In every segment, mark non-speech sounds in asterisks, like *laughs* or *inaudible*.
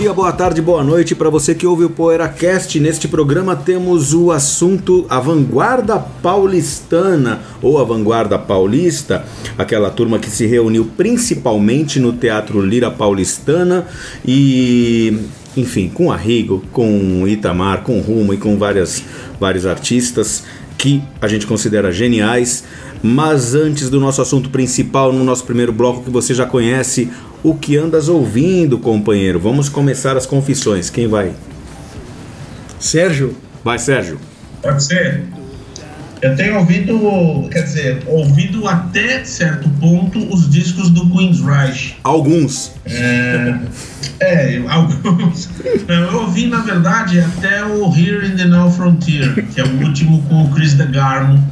Dia, boa tarde, boa noite para você que ouve o PoeiraCast. Neste programa temos o assunto a vanguarda paulistana ou a vanguarda paulista, aquela turma que se reuniu principalmente no Teatro Lira Paulistana e, enfim, com Arrigo, com Itamar, com Rumo e com várias, vários artistas que a gente considera geniais. Mas antes do nosso assunto principal, no nosso primeiro bloco que você já conhece, o que andas ouvindo, companheiro? Vamos começar as confissões. Quem vai? Sérgio. Vai, Sérgio. Pode ser. Eu tenho ouvido, quer dizer, ouvido até certo ponto os discos do Queen's Reich. Alguns. É, é alguns. Eu ouvi, na verdade, até o Here in the Now Frontier, que é o último com o Chris DeGarmo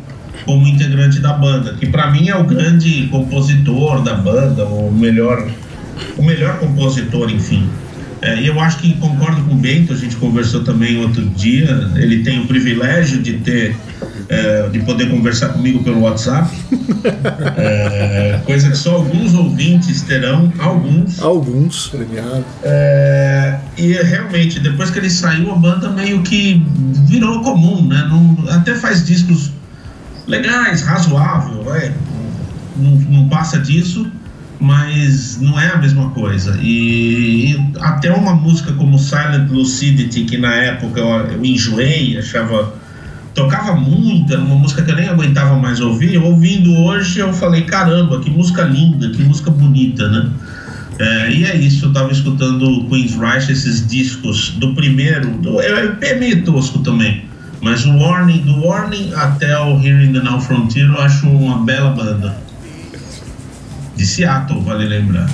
como integrante da banda, que para mim é o grande compositor da banda, o melhor o melhor compositor, enfim. É, e eu acho que concordo com o Bento, a gente conversou também outro dia. Ele tem o privilégio de ter, é, de poder conversar comigo pelo WhatsApp, é, coisa que só alguns ouvintes terão, alguns. Alguns, premiado. É, e realmente, depois que ele saiu, a banda meio que virou comum, né? Não, até faz discos legais, razoável, não, não passa disso mas não é a mesma coisa. E, e, até uma música como Silent Lucidity, que na época eu, eu enjoei, achava. tocava muito, era uma música que eu nem aguentava mais ouvir. Ouvindo hoje, eu falei: caramba, que música linda, que música bonita, né? É, e é isso, eu tava escutando Queen's Reich, esses discos do primeiro, do, é, é meio tosco também, mas o Warning, do Warning até o Here in the Now Frontier, eu acho uma bela banda de Seattle, vale lembrar.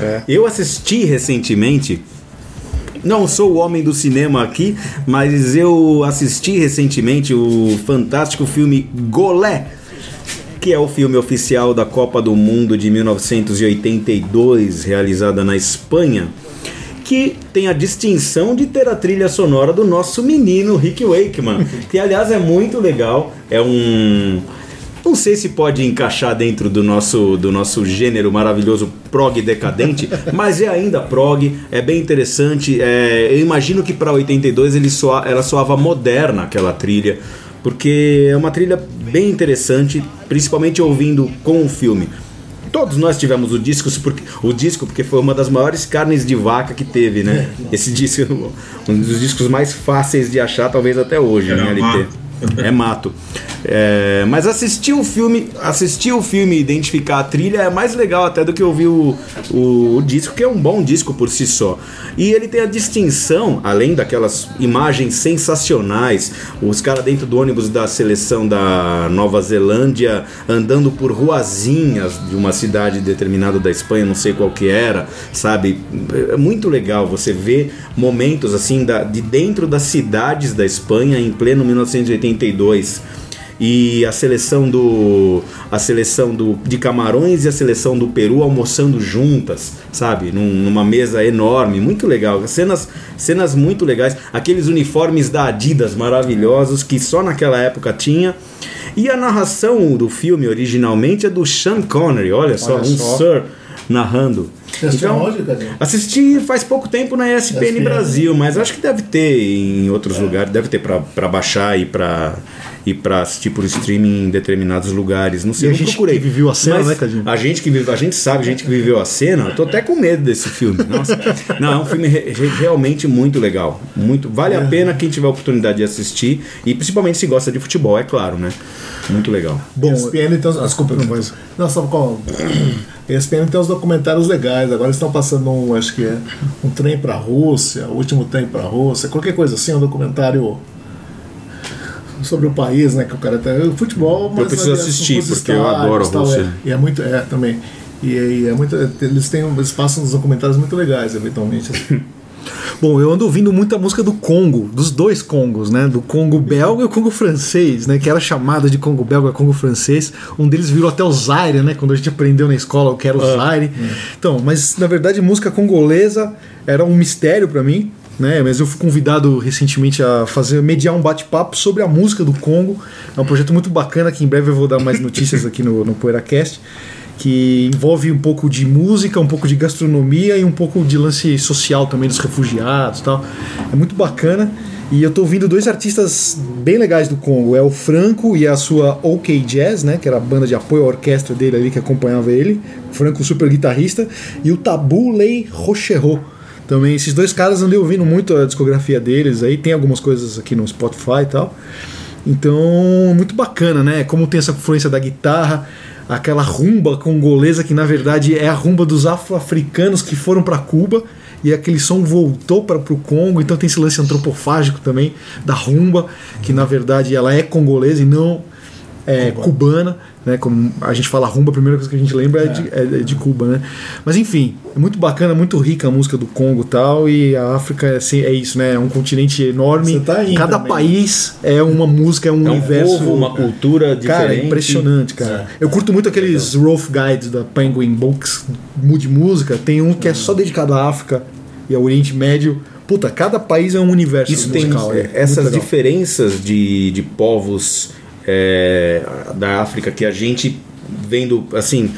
É. Eu assisti recentemente. Não sou o homem do cinema aqui, mas eu assisti recentemente o fantástico filme Golé, que é o filme oficial da Copa do Mundo de 1982, realizada na Espanha, que tem a distinção de ter a trilha sonora do nosso menino Rick Wakeman, que aliás é muito legal, é um não sei se pode encaixar dentro do nosso, do nosso gênero maravilhoso prog decadente, *laughs* mas é ainda prog, é bem interessante. É, eu imagino que para 82 ele soa, ela soava moderna aquela trilha, porque é uma trilha bem interessante, principalmente ouvindo com o filme. Todos nós tivemos o disco, porque, o disco porque foi uma das maiores carnes de vaca que teve, né? *laughs* Esse disco, um dos discos mais fáceis de achar, talvez até hoje, em LP. É mato. É, mas assistir o filme, assistir o filme e identificar a trilha é mais legal até do que ouvir o, o, o, disco, que é um bom disco por si só. E ele tem a distinção, além daquelas imagens sensacionais, os caras dentro do ônibus da seleção da Nova Zelândia andando por ruazinhas de uma cidade determinada da Espanha, não sei qual que era, sabe? É muito legal você ver momentos assim da, de dentro das cidades da Espanha em pleno 1982 e a seleção do a seleção do de Camarões e a seleção do Peru almoçando juntas, sabe, Num, numa mesa enorme, muito legal, cenas cenas muito legais, aqueles uniformes da Adidas maravilhosos que só naquela época tinha. E a narração do filme originalmente é do Sean Connery, olha só, olha um só. Sir narrando. então, onde, assisti faz pouco tempo na ESPN, ESPN Brasil, mas acho que deve ter em outros é. lugares, deve ter para baixar e para e para assistir por streaming em determinados lugares. Não sei, e não a gente procurei. Que viveu a cena, Mas né, Cadinho? A gente que vive, a gente sabe, a gente que viveu a cena. Eu tô até com medo desse filme. Nossa. Não, é um filme re realmente muito legal. Muito, vale é. a pena quem tiver a oportunidade de assistir e principalmente se gosta de futebol, é claro, né? Muito legal. Bom, ESPN então, desculpa, não, mas não, só com ESPN tem uns documentários legais. Agora eles estão passando um, acho que é um trem para a Rússia, o último trem para a Rússia, qualquer coisa assim, um documentário sobre o país, né? Que o cara tá. Futebol, mas. Eu preciso assistir, porque eu adoro a Rússia. É, e é muito. É, também. E, e é muito, eles têm eles passam uns documentários muito legais, eventualmente. Assim. *laughs* Bom, eu ando ouvindo muita música do Congo, dos dois Congos, né? Do Congo belga e o Congo francês, né? Que era chamada de Congo belga e Congo francês. Um deles virou até o Zaire, né? Quando a gente aprendeu na escola o que era o ah, Zaire. É. Então, mas na verdade música congolesa era um mistério para mim. Né, mas eu fui convidado recentemente a fazer mediar um bate-papo sobre a música do Congo. É um projeto muito bacana que em breve eu vou dar mais notícias aqui no, no PoeiraCast que envolve um pouco de música, um pouco de gastronomia e um pouco de lance social também dos refugiados tal. É muito bacana. E eu tô ouvindo dois artistas bem legais do Congo. É o Franco e a sua OK Jazz, né? Que era a banda de apoio à orquestra dele ali que acompanhava ele. O Franco, super guitarrista. E o Tabu Lei Rocherot. Também, esses dois caras andei ouvindo muito a discografia deles aí. Tem algumas coisas aqui no Spotify e tal. Então, muito bacana, né? Como tem essa influência da guitarra aquela rumba congolesa que na verdade é a rumba dos afro-africanos que foram para Cuba e aquele som voltou para o Congo, então tem esse lance antropofágico também da rumba, que na verdade ela é congolesa e não é, cubana, né? Como a gente fala rumba, a primeira coisa que a gente lembra é, é. De, é, de, Cuba, né? Mas enfim, é muito bacana, muito rica a música do Congo e tal, e a África é, assim, é isso, né? É um continente enorme. Tá Cada também. país é uma música, é um, é um universo. Povo, uma cultura diferente. Cara, é impressionante, cara. É. Eu curto muito aqueles rough guides da Penguin Books de música. Tem um que é só dedicado à África e ao Oriente Médio. Puta, cada país é um universo Isso musical. Tem, é, essas diferenças de, de povos é, da África que a gente vendo assim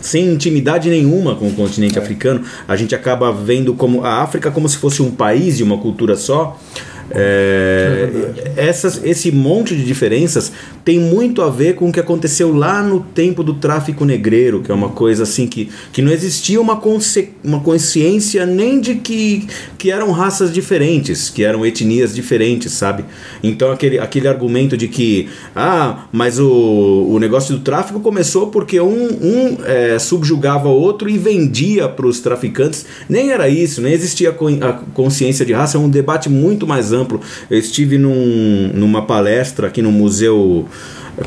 sem intimidade nenhuma com o continente é. africano, a gente acaba vendo como a África como se fosse um país e uma cultura só. É, essas, esse monte de diferenças tem muito a ver com o que aconteceu lá no tempo do tráfico negreiro, que é uma coisa assim que, que não existia uma, consci, uma consciência nem de que, que eram raças diferentes, que eram etnias diferentes, sabe? Então aquele, aquele argumento de que, ah, mas o, o negócio do tráfico começou porque um, um é, subjugava o outro e vendia para os traficantes, nem era isso, nem existia a consciência de raça, é um debate muito mais amplo. Eu estive num, numa palestra aqui no Museu.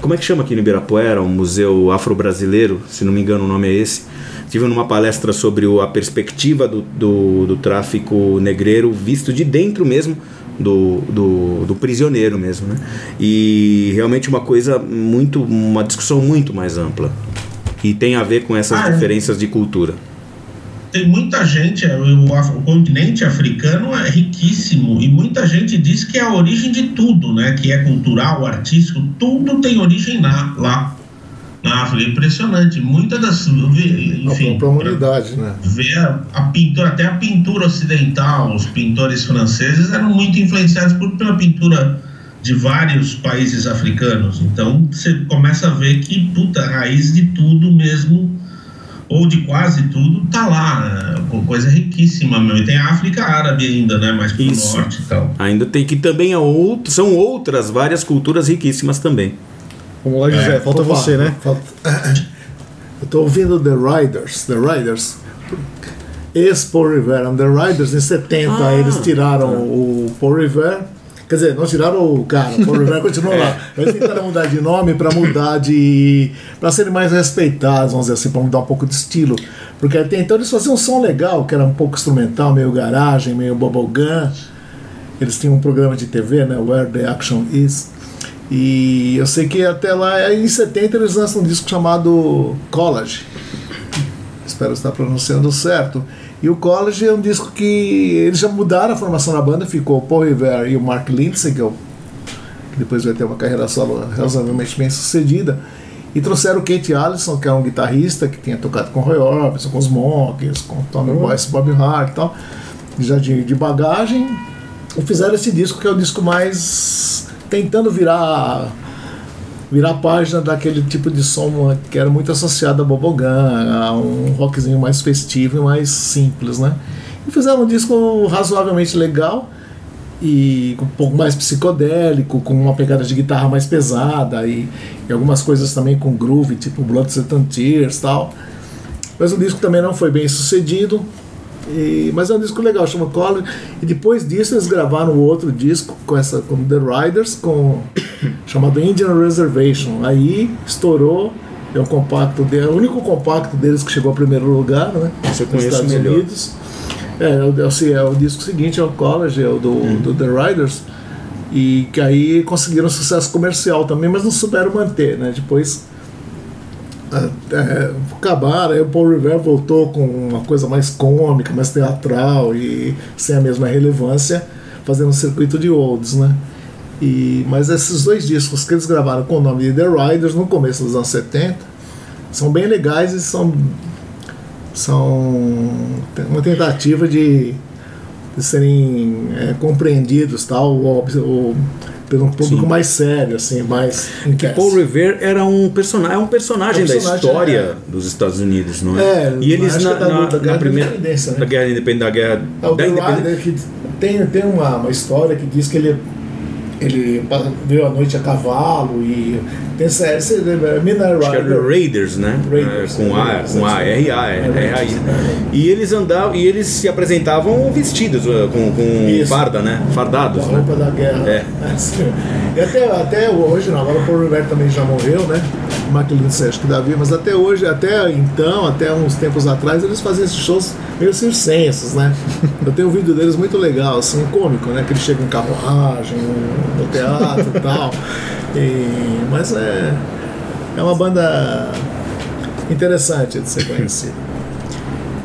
Como é que chama aqui no Ibirapuera? Um museu afro-brasileiro, se não me engano o nome é esse. Estive numa palestra sobre a perspectiva do, do, do tráfico negreiro visto de dentro mesmo do, do, do, prisioneiro mesmo, né? E realmente uma coisa muito, uma discussão muito mais ampla e tem a ver com essas ah, é. diferenças de cultura tem muita gente, é, o, continente africano é riquíssimo e muita gente diz que é a origem de tudo, né? Que é cultural, artístico, tudo tem origem lá. lá na África, impressionante. Muitas das. Enfim, a própria humanidade, né? Ver a, a, pintura, até a pintura ocidental, os pintores franceses eram muito influenciados por, pela pintura de vários países africanos. Então você começa a ver que, puta, a raiz de tudo mesmo ou de quase tudo, tá lá. Né? Coisa riquíssima, meu. E tem a África Árabe ainda, né? Mais pro Isso. norte e tal. Ainda tem que também é outro, são outras várias culturas riquíssimas também. Vamos lá, José. É, falta opa, você, né? Falta... *coughs* Eu tô ouvindo The Riders. The Riders. Ex-Paul Rivera. The Riders, em 70, ah, eles tiraram é. o Paul Rivera Quer dizer, não tiraram o cara, o Rivera continua *laughs* é. lá. Eles tentaram mudar de nome para mudar de. para serem mais respeitados, vamos dizer assim, para mudar um pouco de estilo. Porque até então eles faziam um som legal, que era um pouco instrumental, meio garagem, meio bubblegum. Eles tinham um programa de TV, né? Where the Action Is. E eu sei que até lá, em 70, eles lançam um disco chamado College. Espero estar pronunciando certo e o College é um disco que eles já mudaram a formação da banda, ficou o Paul Revere e o Mark Lindsay, que, é o, que depois vai ter uma carreira solo razoavelmente bem sucedida. E trouxeram o Kate Allison, que é um guitarrista que tinha tocado com Roy Orbison, com os Monkeys, com Tommy uhum. Boyce, Bob Hart e tal, já de, de bagagem. E fizeram esse disco que é o disco mais tentando virar virar a página daquele tipo de som que era muito associado a Bobogan, a um rockzinho mais festivo e mais simples, né? E fizeram um disco razoavelmente legal e um pouco mais psicodélico, com uma pegada de guitarra mais pesada e, e algumas coisas também com groove, tipo Blood, Sweat and Tears tal. Mas o disco também não foi bem sucedido, e, mas é um disco legal, chama Color. E depois disso eles gravaram outro disco com essa com The Riders, com *coughs* chamado Indian Reservation. Aí estourou. é um compacto dele, é o único compacto deles que chegou ao primeiro lugar, né? Nos conheço Estados melhor. Unidos. É, o- assim, é o disco seguinte, é o College, é o do, Hum. do The Riders. E que aí conseguiram sucesso comercial também, mas não souberam manter, né? Depois é, é, acabaram, aí o Paul Revere voltou com uma coisa mais cômica, mais teatral e sem a mesma relevância, fazendo um circuito de olds, né? E, mas esses dois discos que eles gravaram com o nome de The Riders no começo dos anos 70 são bem legais e são são uma tentativa de, de serem é, compreendidos tal o, pelo um público Sim. mais sério assim mais Que. Paul Revere era um personagem, é um personagem, É um da personagem, história é. dos Estados Unidos, não é? É, e eles acho na, é da- na- da Guerra na da primeira Independência, né? da guerra independente da guerra É, o da The independência. Tem, tem uma, uma história que diz que ele, ele veio à noite a cavalo e tem essa, essa é, Midnight Acho que era Rider. Raiders, né? Raiders, É, com A, com A. R A, R A I. é. E eles andavam, e eles se apresentavam vestidos uh, com, com farda, né? Da Fardados, né? roupa da guerra. É. *laughs* E até, até hoje, não, agora o Paul Revere também já morreu, né? O Mark Lindsay acho que Davi, mas até hoje, até então, até uns tempos atrás, eles faziam esses shows meio circenses, né? Eu tenho um vídeo deles muito legal, assim, cômico, né? Que eles chegam em carruagem, no teatro e tal. E, mas é, é uma banda interessante de ser conhecida.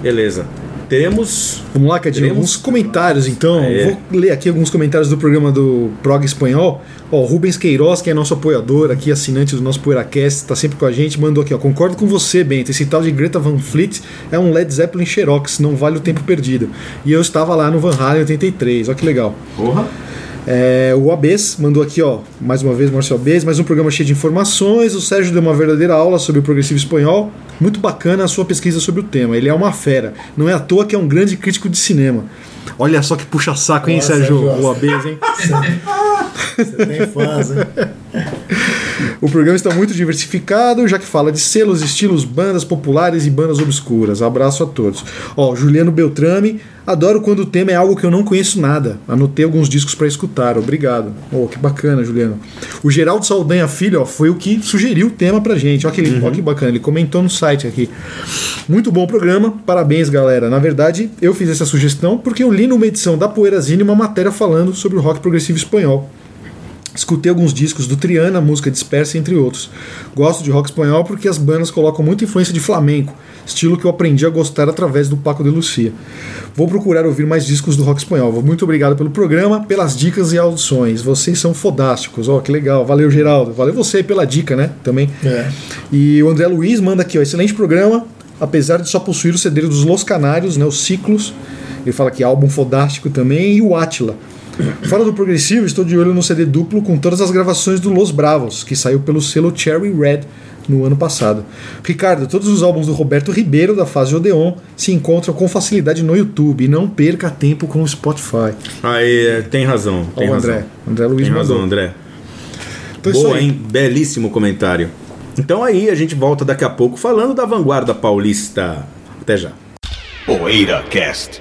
Beleza. Teremos. Vamos lá, Cadinho. Teremos? Alguns comentários, então. É. Vou ler aqui alguns comentários do programa do Prog Espanhol. Ó, Rubens Queiroz, que é nosso apoiador aqui, assinante do nosso PoeiraCast, tá sempre com a gente, mandou aqui, ó. Concordo com você, Bento. Esse tal de Greta Van Fleet é um Led Zeppelin Xerox, não vale o tempo perdido. E eu estava lá no Van Halen 83, ó que legal. Porra. É, o Abes mandou aqui, ó, mais uma vez, Márcio Abes, mais um programa cheio de informações. O Sérgio deu uma verdadeira aula sobre o progressivo espanhol. Muito bacana a sua pesquisa sobre o tema. Ele é uma fera. Não é à toa que é um grande crítico de cinema. Olha só que puxa-saco, hein, Nossa, Sérgio? Sérgio. O Abes, hein? *laughs* Você tem fãs, hein? O programa está muito diversificado, já que fala de selos, estilos, bandas populares e bandas obscuras. Abraço a todos. Ó, Juliano Beltrame, adoro quando o tema é algo que eu não conheço nada. Anotei alguns discos para escutar. Obrigado. Oh, que bacana, Juliano. O Geraldo Saldanha Filho, ó, foi o que sugeriu o tema pra gente. Ó que, ele- ó que bacana, ele comentou no site aqui. Muito bom programa, parabéns, galera. Na verdade, eu fiz essa sugestão porque eu li numa edição da Poeirazine uma matéria falando sobre o rock progressivo espanhol. Escutei alguns discos do Triana, música dispersa, entre outros. Gosto de rock espanhol porque as bandas colocam muita influência de flamenco, estilo que eu aprendi a gostar através do Paco de Lucia. Vou procurar ouvir mais discos do rock espanhol. Muito obrigado pelo programa, pelas dicas e audições. Vocês são fodásticos. Ó, que legal. Valeu, Geraldo. Valeu você pela dica, né? Também. É. E o André Luiz manda aqui, ó, excelente programa, apesar de só possuir o CD dos Los Canários, né, os Ciclos. Ele fala que álbum fodástico também, e o Átila. Fora do progressivo, estou de olho no CD duplo com todas as gravações do Los Bravos, que saiu pelo selo Cherry Red no ano passado. Ricardo, todos os álbuns do Roberto Ribeiro, da fase Odeon, se encontram com facilidade no YouTube. E não perca tempo com o Spotify. Aí, é, tem razão. Ó, Tem o razão. André. André Luiz Tem razão. André. Então é Boa, hein? Belíssimo comentário. Então aí, a gente volta daqui a pouco falando da vanguarda paulista. Até já. Poeira Cast.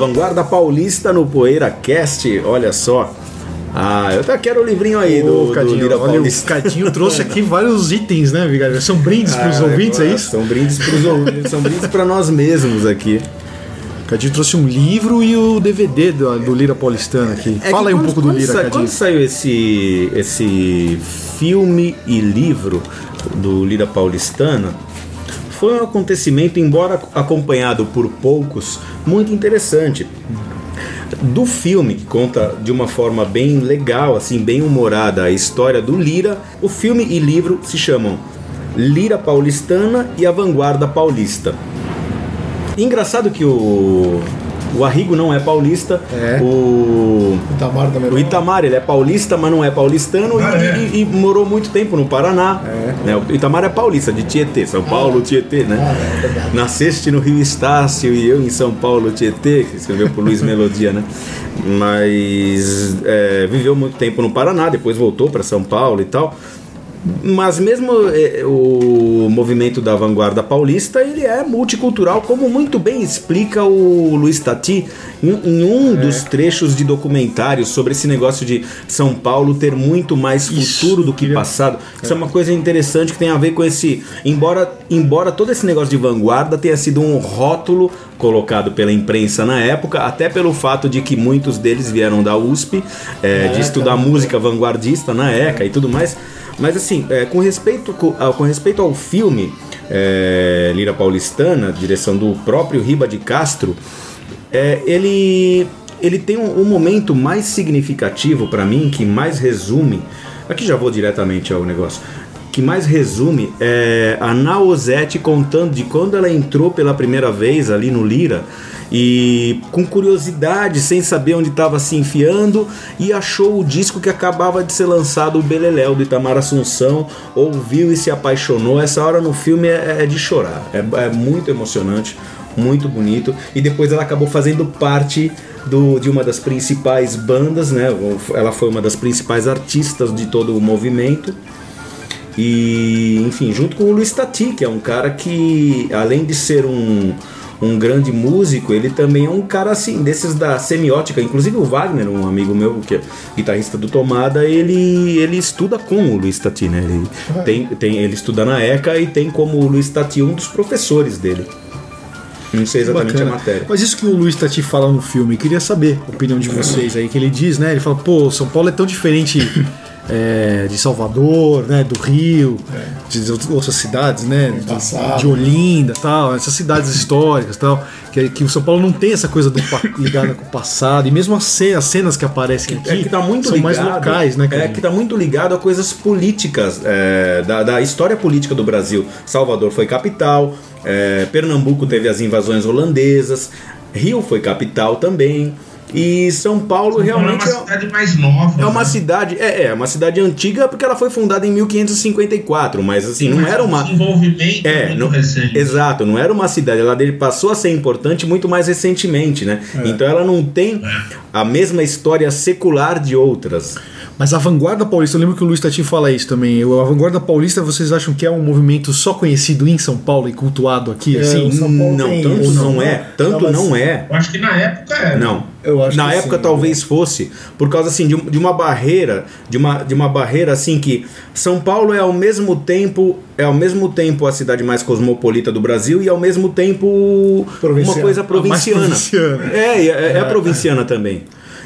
Vanguarda paulista no Poeira Cast, olha só. Ah, eu até quero o livrinho aí do, Ô, do Cadinho, Lira olha, o Paulista. Cadinho trouxe aqui vários itens, né, Vigário? São brindes para os Ah, ouvintes, é isso? São brindes pros ouvintes, são brindes para nós mesmos aqui. Cadinho trouxe um livro e o DVD do, do Lira Paulistano aqui. É Fala aí um pouco do Lira, sa- Cadinho. Quando saiu esse, esse filme e livro do Lira Paulistana, foi um acontecimento, embora acompanhado por poucos, muito interessante. Do filme, que conta de uma forma bem legal, assim, bem humorada a história do Lira, o filme e livro se chamam Lira Paulistana e a Vanguarda Paulista. Engraçado que o, O Arrigo não é paulista. É. O, Itamar também. o Itamar, ele é paulista, mas não é paulistano Ah, e, é? e- e morou muito tempo no Paraná. É. Né? O Itamar é paulista, de Tietê, São Paulo, Tietê, né? Ah, é. Nasceste no Rio Estácio e eu em São Paulo, Tietê, que escreveu por Luiz Melodia, né? Mas é, viveu muito tempo no Paraná, depois voltou para São Paulo e tal. Mas mesmo é, o movimento da vanguarda paulista, ele é multicultural, como muito bem explica o Luiz Tati em, um dos trechos de documentário sobre esse negócio de São Paulo ter muito mais Isso, futuro do que queria- passado. Isso é uma coisa interessante que tem a ver com esse. Embora, embora todo esse negócio de vanguarda tenha sido um rótulo colocado pela imprensa na época, até pelo fato de que muitos deles vieram da USP, é, de estudar música vanguardista na ECA e tudo mais. Mas assim, é, com, respeito, co- ao- com respeito ao filme é, Lira Paulistana, direção do próprio Riba de Castro, é, ele, ele tem um, um momento mais significativo para mim, que mais resume. Aqui já vou diretamente ao negócio. Que mais resume é a Naozete contando de quando ela entrou pela primeira vez ali no Lira e com curiosidade, sem saber onde estava se enfiando, e achou o disco que acabava de ser lançado, o Beleléu do Itamar Assunção, ouviu e se apaixonou. Essa hora no filme é, é de chorar, é, é muito emocionante muito bonito. E depois ela acabou fazendo parte do, de uma das principais bandas, né? Ela foi uma das principais artistas de todo o movimento. E, enfim, junto com o Luiz Tati, que é um cara que, além de ser um, um grande músico, ele também é um cara assim, desses da semiótica. Inclusive o Wagner, um amigo meu, que é guitarrista do Tomada, ele, ele estuda com o Luiz Tati, né? Ele, tem, tem, ele estuda na ECA e tem como o Luiz Tati um dos professores dele. Não sei exatamente Bacana. a matéria. Mas isso que o Luiz Tati fala no filme, queria saber a opinião de vocês aí, que ele diz, né? Ele fala, pô, São Paulo é tão diferente é, de Salvador, né? Do Rio, de outras cidades, né? De, de Olinda tal, essas cidades históricas tal. Que, que o São Paulo não tem essa coisa do ligada com o passado. E mesmo as cenas, as cenas que aparecem aqui É que tá muito são ligado, mais locais, né? É cara? que tá muito ligado a coisas políticas, é, da, da história política do Brasil. Salvador foi capital, é, Pernambuco teve as invasões holandesas, Rio foi capital também. E São Paulo Então, realmente é uma cidade mais nova. é uma né? cidade, é, é uma cidade antiga porque ela foi fundada em 1554, mas assim, não Mas era o uma desenvolvimento é, muito não- recente. exato, não era uma cidade, ela dele passou a ser importante muito mais recentemente, né? Então ela não tem a mesma história secular de outras. Mas a vanguarda paulista, eu lembro que o Luiz Tati fala isso também. Eu- A vanguarda paulista, vocês acham que é um movimento só conhecido em São Paulo e cultuado aqui? É, assim? o São Paulo não, tem tanto isso, não né? é, tanto Não, mas- não é. Eu acho que na época era. Não. Eu acho Na que época sim, talvez fosse, por causa assim de, de uma barreira, de uma, de uma barreira assim que São Paulo é ao mesmo tempo é ao mesmo tempo a cidade mais cosmopolita do Brasil e ao mesmo tempo uma coisa mais provinciana. provinciana. É, é, é provinciana também.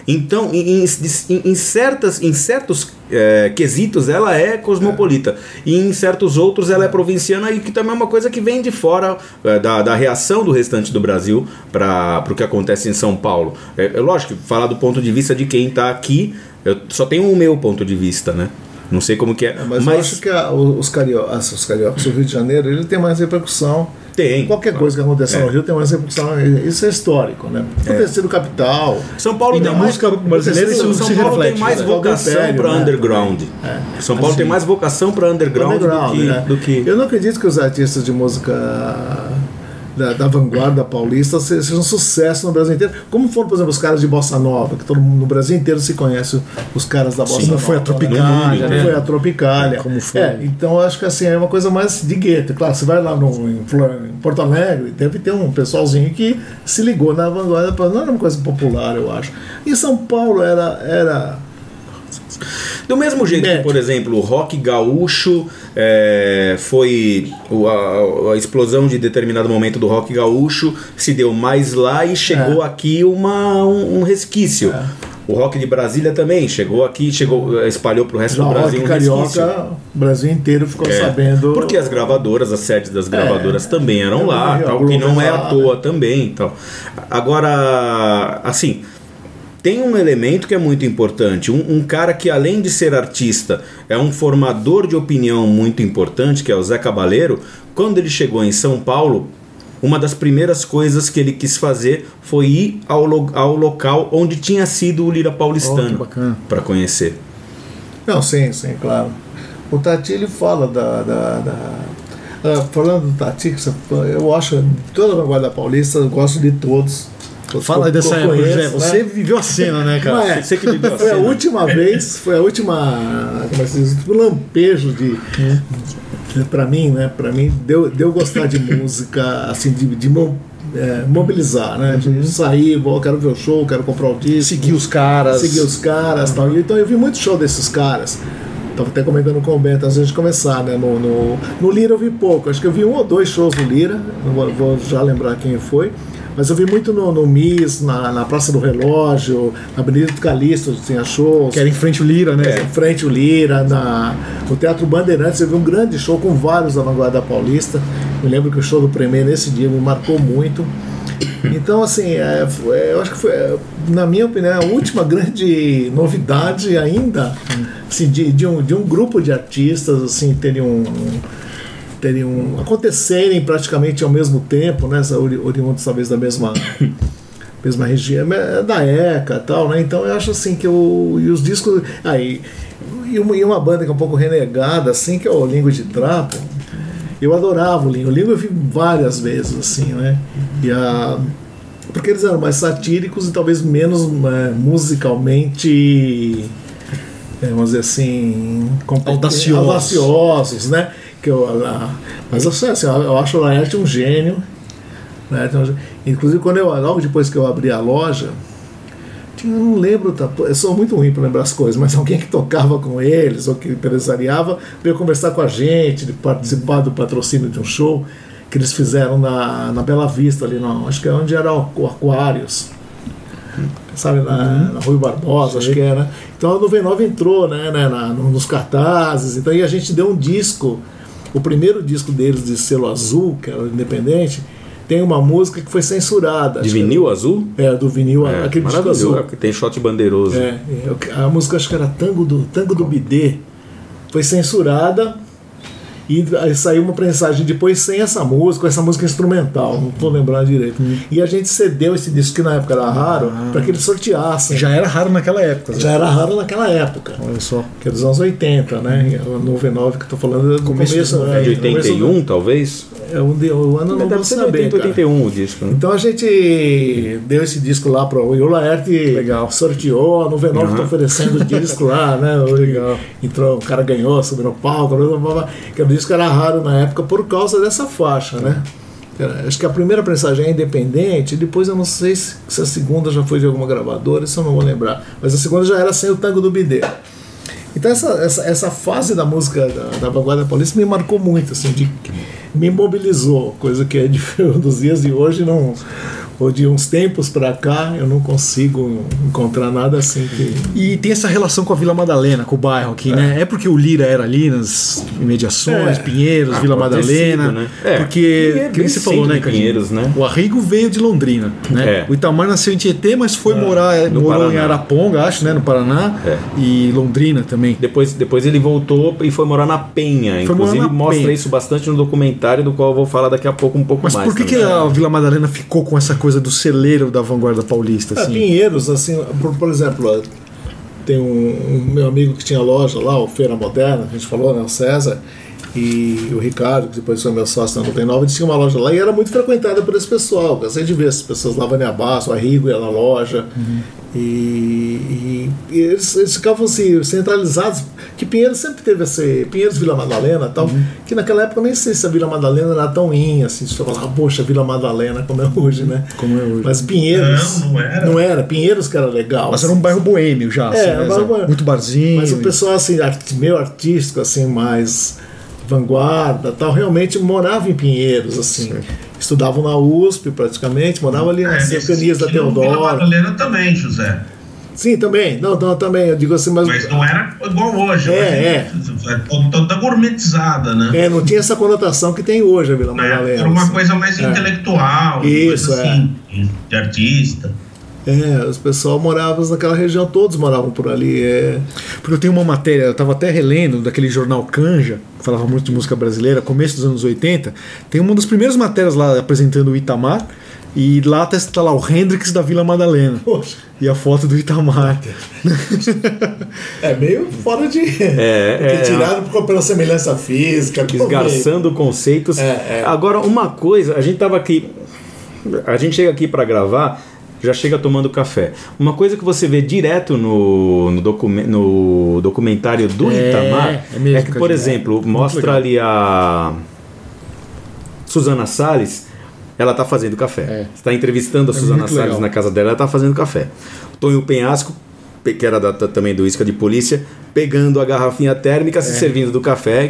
Então, em, em- em certas, em certos é, quesitos, ela é cosmopolita. E em certos outros, ela é provinciana, e que também é uma coisa que vem de fora é, da, da reação do restante do Brasil para o que acontece em São Paulo. É, é lógico, falar do ponto de vista de quem está aqui, eu só tenho o meu ponto de vista, né? Não sei como que é. Mas, eu acho que a- os, cariocas, os cariocas do Rio de Janeiro ele tem mais repercussão. Tem. Qualquer coisa que aconteça É. no Rio tem mais repercussão. Isso é histórico, né? Por ter sido capital. São Paulo tem mais, música brasileira São, Paulo reflete, tem mais né? vocação para né? underground. São Paulo tem mais vocação para underground, underground, do, que, né? do que. Eu não acredito que os artistas de música da, da vanguarda paulista se- sejam um sucesso no Brasil inteiro. Como foram, por exemplo, os caras de Bossa Nova, que todo mundo no Brasil inteiro se conhece os caras da Bossa Como Nova. foi a? Tropicália, né? foi a Tropicália. Como foi. É, então eu acho que assim, é uma coisa mais de gueto. Claro, você vai lá no, em, em Porto Alegre, deve ter um pessoalzinho que se ligou na vanguarda, não era uma coisa popular, eu acho. E São Paulo era. era Do mesmo jeito que, Médio. por exemplo, o rock gaúcho é, foi. o- a, a explosão de determinado momento do rock gaúcho se deu mais lá e chegou É. aqui uma, um, um resquício. O rock de Brasília também chegou aqui, chegou, espalhou pro resto já do o Brasil rock um resquício. carioca, o Brasil inteiro ficou É, sabendo. Porque as gravadoras, as sedes das gravadoras também eram É, lá, tal, que não é é à toa também. Tal. Agora, assim, tem um elemento que é muito importante. Um, um cara que, além de ser artista, é um formador de opinião muito importante, que é o Zé Cabaleiro. Quando ele chegou em São Paulo, uma das primeiras coisas que ele quis fazer foi ir ao, lo- ao local onde tinha sido o Lira Oh, Paulistano bacana. para conhecer. Não, sim, sim, claro. O Tati ele fala da. da, da- ah, falando do Tati, eu acho toda a vanguarda paulista, eu gosto de todos. Fala dessa época, conheço, José. né? Você viveu a cena, né, cara? Não é. Você que viveu a Foi a cena. última vez, foi a última, como é que se diz, um lampejo de, de para mim, né, para mim deu deu gostar de música, assim, de, de mo- é, mobilizar, né, de sair, vou, quero ver o show, quero comprar o disco, Seguir os caras. seguir os caras, tal. E, Então eu vi muito show desses caras. Tava até comentando com o Bento antes de começar, né? No, no, no Lira eu vi pouco. Acho que eu vi um ou dois shows no Lira. Não vou, vou já lembrar quem foi. Mas eu vi muito no, no MIS, na, na Praça do Relógio, na Avenida do Calixto, tinha shows. Que era em frente o Lira, né? Em frente o Lira, na, no Teatro Bandeirantes, eu vi um grande show com vários da Vanguarda Paulista. Me lembro que o show do Premier nesse dia me marcou muito. Então, assim, é, foi- eu acho que foi, é, na minha opinião, a última grande novidade ainda assim, de, de, um, de um grupo de artistas assim, terem um. Teriam, acontecerem praticamente ao mesmo tempo, né? ori- Oriundos talvez da mesma *coughs* mesma região, é da ECA e tal, né? Então eu acho assim que e os discos. Aí, e, uma, e uma banda que é um pouco renegada, assim, que é o Língua de Trapo. Eu adorava o Língua. O Língua eu vi várias vezes, assim, né? E a, porque eles eram mais satíricos e talvez menos é, musicalmente. é, vamos dizer assim. Audaciosos. audaciosos, né? Que eu, a- mas eu, assim, eu acho o Laerte um gênio. né? Inclusive, quando eu, logo depois que eu abri a loja, eu não lembro, tá, eu sou muito ruim para lembrar as coisas, mas *laughs* alguém que tocava com eles ou que empresariava veio conversar com a gente, de participar do patrocínio de um show que eles fizeram na, na Bela Vista, ali, no, acho que é onde era o, o Aquários. Sabe, na, na Rui Barbosa, acho que era. Então a 99 entrou né, né, na- no- nos cartazes, então e a gente deu um disco, o primeiro disco deles de selo azul, que era independente, tem uma música que foi censurada. De vinil azul? é, do vinil, É, aquele disco azul. que tem shot bandeiroso. É, eu- a música acho que era Tango do, Tango do Bidê. Foi censurada e aí saiu uma prensagem depois sem essa música, essa música instrumental, não tô lembrando direito. E a gente cedeu esse disco que na época era raro para que eles sorteassem. Já era raro naquela época. Já era raro naquela época. Olha só. Que é dos anos 80, né? O 99 que eu tô falando é do Começo começo, dos né? De começo 81, talvez? do- É o, de- o ano não vou Deve ser de saber. 80, cara. 81 o disco, né? Então a gente deu esse disco lá para o Laerte, Legal. sorteou, a 99 Uhum. tá oferecendo o disco lá, né? *laughs* Legal. Entrou, o cara ganhou, subiu no palco, blá, blá, blá, blá, que o disco era raro na época por causa dessa faixa, né? Acho que a primeira prensagem é independente, depois eu não sei se, se a segunda já foi de alguma gravadora, isso eu não vou lembrar. Mas a segunda já era sem o tango do bidê. Então essa, essa, essa fase da música da, da vanguarda paulista me marcou muito, assim, de, me mobilizou, coisa que é de, dos dias de hoje não ou de uns tempos pra cá eu não consigo encontrar nada assim que E tem essa relação com a Vila Madalena, com o bairro aqui, né? É porque o Lira era ali nas imediações, É. Pinheiros, Ah, Vila Madalena. né? É. Porque, que você falou, né? Pinheiros, né? O Arrigo veio de Londrina, né? É. O Itamar nasceu em Tietê, mas foi morar, no morou em. Araponga, acho, né? No Paraná. É. E Londrina também. Depois, depois ele voltou e foi morar na Penha. Foi morar Inclusive na mostra Penha. isso bastante no documentário, do qual eu vou falar daqui a pouco um pouco Mas mais. por que, que a Vila Madalena ficou com essa coisa do celeiro da vanguarda paulista, Ah, assim? Pinheiros, assim, por, por exemplo, ó, tem um, um meu amigo que tinha loja lá, o Feira Moderna, que a gente falou, né, o César, e o Ricardo, que depois foi meu sócio na 99, eles tinham uma loja lá e era muito frequentada por esse pessoal. Cansei de ver essas pessoas lá, Vânia Basso, a Rigo ia na loja. E, e- e eles, eles ficavam assim, centralizados, que Pinheiros sempre teve esse. Pinheiros Vila Madalena tal, que naquela época eu nem sei se a Vila Madalena era tão in, assim, se você falar, poxa, Vila Madalena, como é hoje, né? Como é hoje. Mas Pinheiros. Não, não era. Não era, Pinheiros que era legal. Mas era um bairro boêmio já, assim, É, né, um bairro boêmio. muito barzinho. Mas o pessoal assim, art- meio artístico, assim, mais vanguarda tal, realmente morava em Pinheiros, assim. Estudavam na USP praticamente, moravam ali nas nesse cercanias da Vila Teodoro. Madalena também, José. Sim, também. Não, não, também. Eu digo assim, mas. Mas não era igual hoje. É, hoje é. Toda gourmetizada, né? É, não tinha essa conotação que tem hoje a Vila Né? Madalena. Era uma assim. coisa mais É. intelectual, Isso, coisa assim, de artista. É, os pessoal moravam naquela região, todos moravam por ali. É. Porque eu tenho uma matéria, eu estava até relendo daquele jornal Canja, que falava muito de música brasileira, começo dos anos 80. Tem uma das primeiras matérias lá apresentando o Itamar. E lá está tá lá o Hendrix da Vila Madalena. Poxa. E a foto do Itamar. É meio fora de. *laughs* É, Porque é, tiraram por- pela semelhança física. esgarçando conceitos. É, é. Agora, uma coisa, a gente tava aqui. A gente chega aqui para gravar, já chega tomando café. Uma coisa que você vê direto no, no, documen- no documentário do É, Itamar é mesmo, que, por exemplo, mostra ali a Suzana Salles. Ela tá fazendo café. É. Está entrevistando a É Suzana muito Salles legal. na casa dela, ela tá fazendo café. Tonho Penhasco, pe- que era da- também do Isca de Polícia, pegando a garrafinha térmica, É. se servindo do café.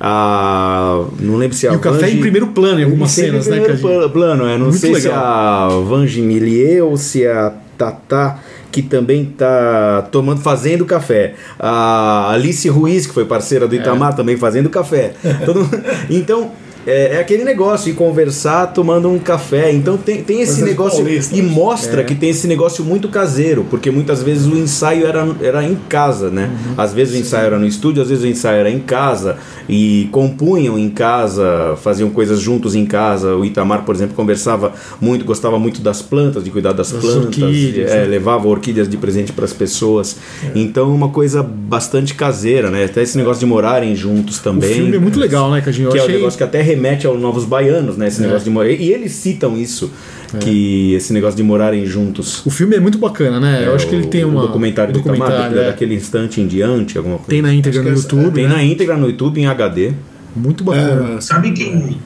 Ah, não lembro se a E o café Vange- em primeiro plano em algumas cenas, em né, primeiro Cadinho? pla- plano, é. Não Muito sei se legal. a Vange Millier ou se a Tatá que também tá tomando, fazendo café. A Alice Ruiz, que foi parceira do Itamar, também fazendo café. *laughs* Todo então, é, é aquele negócio de conversar tomando um café. Então tem, tem esse Coisa de negócio e né? mostra que tem esse negócio muito caseiro, porque muitas vezes o ensaio era, era em casa, né? Às vezes o ensaio era no estúdio, às vezes o ensaio era em casa e compunham em casa, faziam coisas juntos em casa. O Itamar, por exemplo, conversava muito, gostava muito das plantas, de cuidar das, Das plantas, orquídeas, é, né? levava orquídeas de presente para as pessoas. Então, uma coisa bastante caseira, né? Até esse negócio de morarem juntos O também. filme é muito legal, né, Cadinho? Eu Que é um negócio que até remete aos novos baianos, né? Esse É. negócio de morar. E eles citam isso, que esse negócio de morarem juntos. O filme é muito bacana, né? Eu acho que ele tem uma. o documentário do Itamar, documentário, é. daquele instante em diante, alguma coisa. Tem na íntegra no essa- YouTube. Tem né? na íntegra no YouTube em HD. Muito bacana. É, Sabe que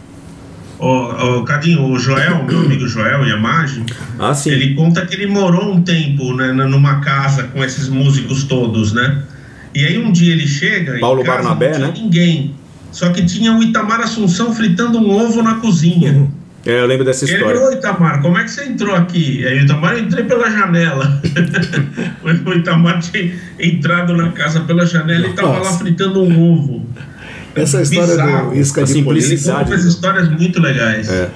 o, Cadinho, o Joel, meu amigo Joel Yamagi, Ah, sim. ele conta que ele morou um tempo né, numa casa com esses músicos todos, né? E aí um dia ele chega Paulo em casa, Barnabé, não tinha né? ninguém. Só que tinha o Itamar Assunção fritando um ovo na cozinha. É, eu lembro dessa Ele história. falou, Itamar, como é que você entrou aqui? Aí o Itamar, eu entrei pela janela. *laughs* o Itamar tinha entrado na casa pela janela e estava lá fritando um ovo. Essa história Bizarro. do Isca de. Polícia. São umas histórias muito legais. É.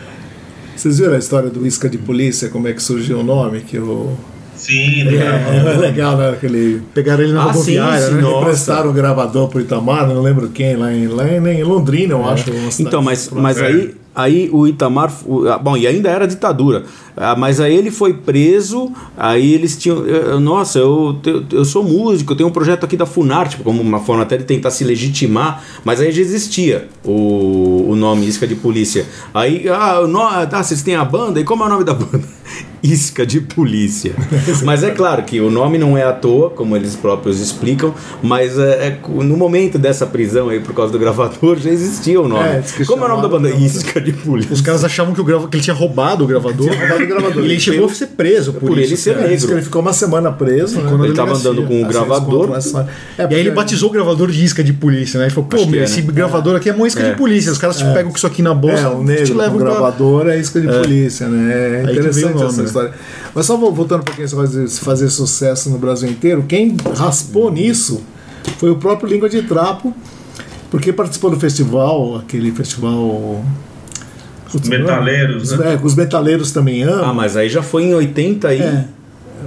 Vocês viram a história do Isca de Polícia, como é que surgiu o nome? Que o... Sim, É, legal. é legal, né? Aquele. Pegaram ele na Ah, rodoviária, sim, né? senhor. Nossa. Emprestaram o gravador pro Itamar, não lembro quem, lá em, lá em, em Londrina, eu acho. uma cidade Então, mas, mas aí, aí o Itamar. o- ah, Bom, e ainda era ditadura. Ah, Mas aí ele foi preso, aí eles tinham. Nossa, eu, eu, eu sou músico, eu tenho um projeto aqui da Funarte, como uma forma até de tentar se legitimar, mas aí já existia o, o nome Isca de Polícia. Aí, ah, no, ah, vocês têm a banda, e como é o nome da banda? Isca de Polícia. *laughs* mas é claro que o nome não é à toa, como eles próprios explicam, mas é, é no momento dessa prisão aí, por causa do gravador, já existia o nome. É, como é o nome da banda? gravador. Isca de Polícia. Os caras achavam que, o grava... que ele tinha roubado o gravador. Tinha roubado o gravador. E ele chegou a ser preso por, Por isso. ele ser cara. negro. Ele ficou uma semana preso, né? Ele tava delegacia. andando com o eles gravador. É, E aí ele porque- batizou o gravador de isca de polícia, né? Ele falou, pô, meu, é, esse né? gravador aqui é uma isca É. de polícia. Os caras te pegam com isso aqui na bolsa É, o te negro, levam o pra... gravador é isca de polícia, né? É interessante essa né? História. Mas só vol- voltando um pouquinho de fazer sucesso no Brasil inteiro, quem raspou nisso foi o próprio Língua de Trapo, porque participou do festival, aquele festival. Putz, Metaleiros, os, né? é, os metaleiros também amam. Ah, mas aí já foi em 80 aí. É.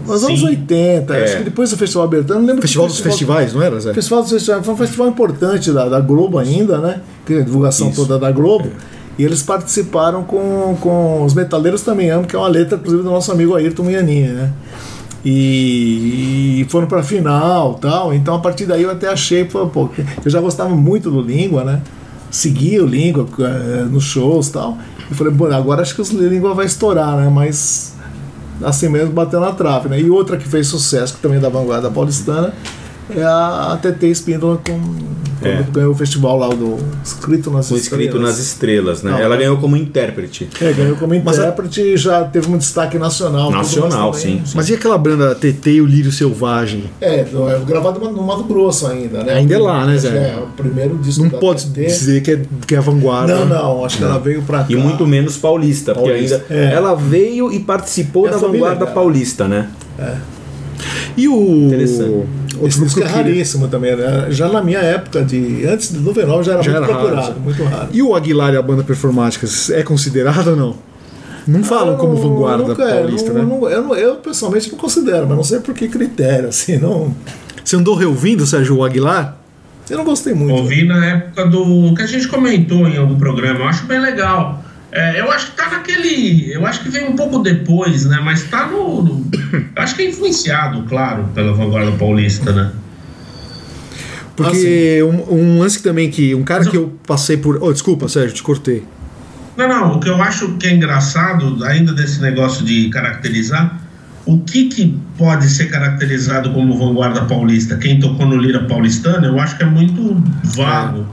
Nos anos Sim. 80, É. acho que depois do Festival Abertano, não lembro Festival que dos festivais, não era, Zé? Festival dos Festivais foi um festival importante da, da Globo ainda, né? Que é a divulgação Isso. toda da Globo. E eles participaram com, com os Metaleiros Também Amo, que é uma letra, inclusive, do nosso amigo Ayrton Mianinha, né? E, e foram pra final tal. Então, a partir daí, eu até achei, pô, eu já gostava muito do Língua, né? Seguia o Língua eh, nos shows tal. E falei, agora acho que o Língua vai estourar, né? Mas assim mesmo bateu na trave, né? E outra que fez sucesso, que também é da vanguarda paulistana, é a, a TT Espíndola com É. ganhou o festival lá do Escrito nas Foi escrito Estrelas. nas estrelas, né? Não, Ela é. ganhou como intérprete. É, ganhou como intérprete e já teve um destaque nacional. Nacional, também- sim. Mas e aquela banda TT e o Lírio Selvagem? É, é gravado no Mato Grosso ainda, né? Ainda é lá, né, Zé? É, o primeiro disco Não da pode TT. dizer que é, que é vanguarda. Não, não, acho que ela veio pra cá. E muito menos paulista, porque Paulista, ainda é. ela veio e participou É da vanguarda dela. paulista, né? E o. Interessante. Outro disco que é raríssimo também, né? Já na minha época, de antes do 99, já era Já muito era raro, procurado, sim. muito raro. E o Aguilar e a banda Performáticas é considerado ou não? Não falam como Eu não- vanguarda nunca- paulista, não- né? não- eu, não- eu, pessoalmente não considero, mas não sei por que critério, *laughs* assim, não. Você andou reouvindo, Sérgio Aguilar? Eu não gostei muito. Ouvi na época do. que a gente comentou em algum programa, eu acho bem legal. É, eu acho que tá naquele. Eu acho que vem um pouco depois, né? Mas tá no. no- eu acho que é influenciado, claro, pela vanguarda paulista, né? Porque um, um lance também que. Um cara que eu passei por. Oh, desculpa, Sérgio, te cortei. Não, não, o que eu acho que é engraçado, ainda desse negócio de caracterizar, o que, que pode ser caracterizado como vanguarda paulista? Quem tocou no Lira Paulistana, eu acho que é muito vago.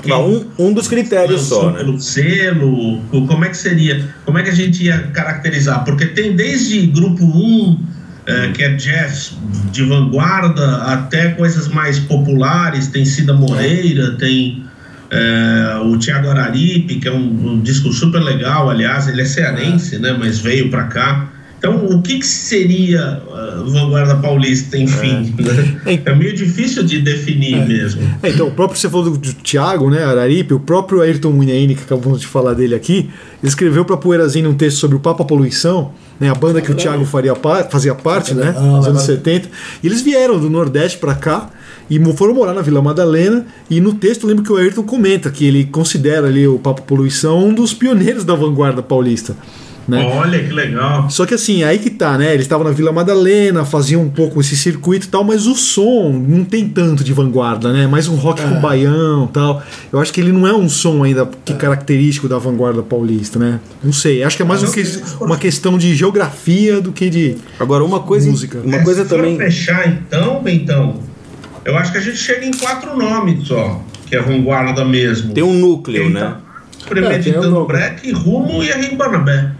Quem Não, um, um dos critérios só, né? pelo selo, como é que seria? Como é que a gente ia caracterizar? Porque tem desde grupo 1, eh, que é jazz de vanguarda, até coisas mais populares, tem Cida Moreira, tem eh, o Tiago Araripe, que é um, um disco super legal, aliás, ele é cearense, né? Mas veio pra cá. Então, o que, que seria ah, vanguarda paulista, enfim? né? É. É. meio difícil de definir mesmo. É, então, o próprio, você falou do, do Thiago, né, Araripe, o próprio Ayrton Munhaine, que acabamos de falar dele aqui, ele escreveu para Poeirazinho um texto sobre o Papa Poluição, né, a banda que o Thiago faria par- fazia parte, né, Ah, nos anos legal. 70. E eles vieram do Nordeste para cá e foram morar na Vila Madalena. E no texto, eu lembro que o Ayrton comenta que ele considera ali o Papa Poluição um dos pioneiros da vanguarda paulista. Né? Olha que legal. Só que assim, aí que tá, né? Eles estavam na Vila Madalena, faziam um pouco esse circuito e tal, mas o som não tem tanto de vanguarda, né? Mais um rock com baião e tal. Eu acho que ele não é um som ainda que característico da vanguarda paulista, né? Não sei. Acho que é mais um que- uma questão de geografia do que de. Agora, uma coisa, Música. uma É, coisa se for também. fechar então, Bentão, eu acho que a gente chega em quatro nomes só, que é vanguarda mesmo. Tem um núcleo, né? Premeditando É, um- Breck, Rumo e Henrique Barnabé.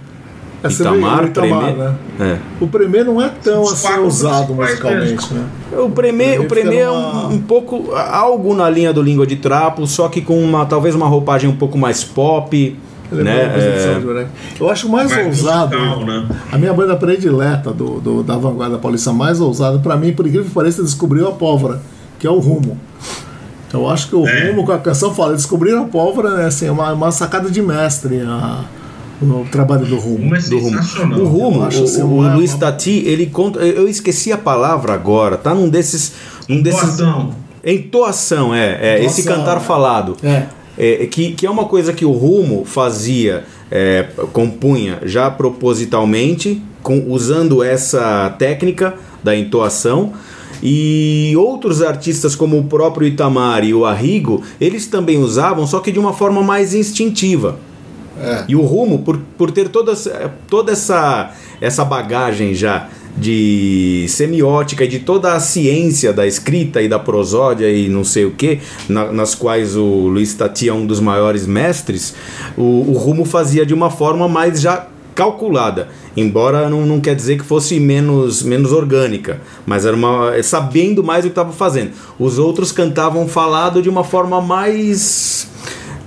É, Itamar, Itamar, Premê. né? É. O Premê não é tão Os assim quatro usado musicalmente, né? O Premê, o fica é um, um pouco algo na linha do Língua de Trapo, só que com uma talvez uma roupagem um pouco mais pop, Ele é né? É, Breck. Eu acho mais Mais ousado. musical, né? A minha banda predileta do, do- da vanguarda paulista mais ousada, pra mim, por incrível que pareça, descobriu a pólvora, que é o rumo. Eu acho que o É. rumo, com a canção fala, descobriram a pólvora, né? Assim, é uma, uma sacada de mestre a- o trabalho do rumo. É do rumo. O rumo, Eu acho o, o uma- Luiz uma- Tati, ele conta. Eu esqueci a palavra agora, tá num desses. Um desses Entoação. Entoação, é. é esse Entoação, cantar é. falado. É. É, que, que é uma coisa que o Rumo fazia, é, compunha já propositalmente, com, usando essa técnica da entoação. E outros artistas, como o próprio Itamar e o Arrigo, eles também usavam, só que de uma forma mais instintiva. É. E o rumo, por, por ter toda, toda essa, essa bagagem já de semiótica e de toda a ciência da escrita e da prosódia e não sei o que, nas quais o Luiz Tati é um dos maiores mestres, o, o rumo fazia de uma forma mais já calculada, embora não, não quer dizer que fosse menos, menos orgânica, mas era uma sabendo mais o que estava fazendo. Os outros cantavam falado de uma forma mais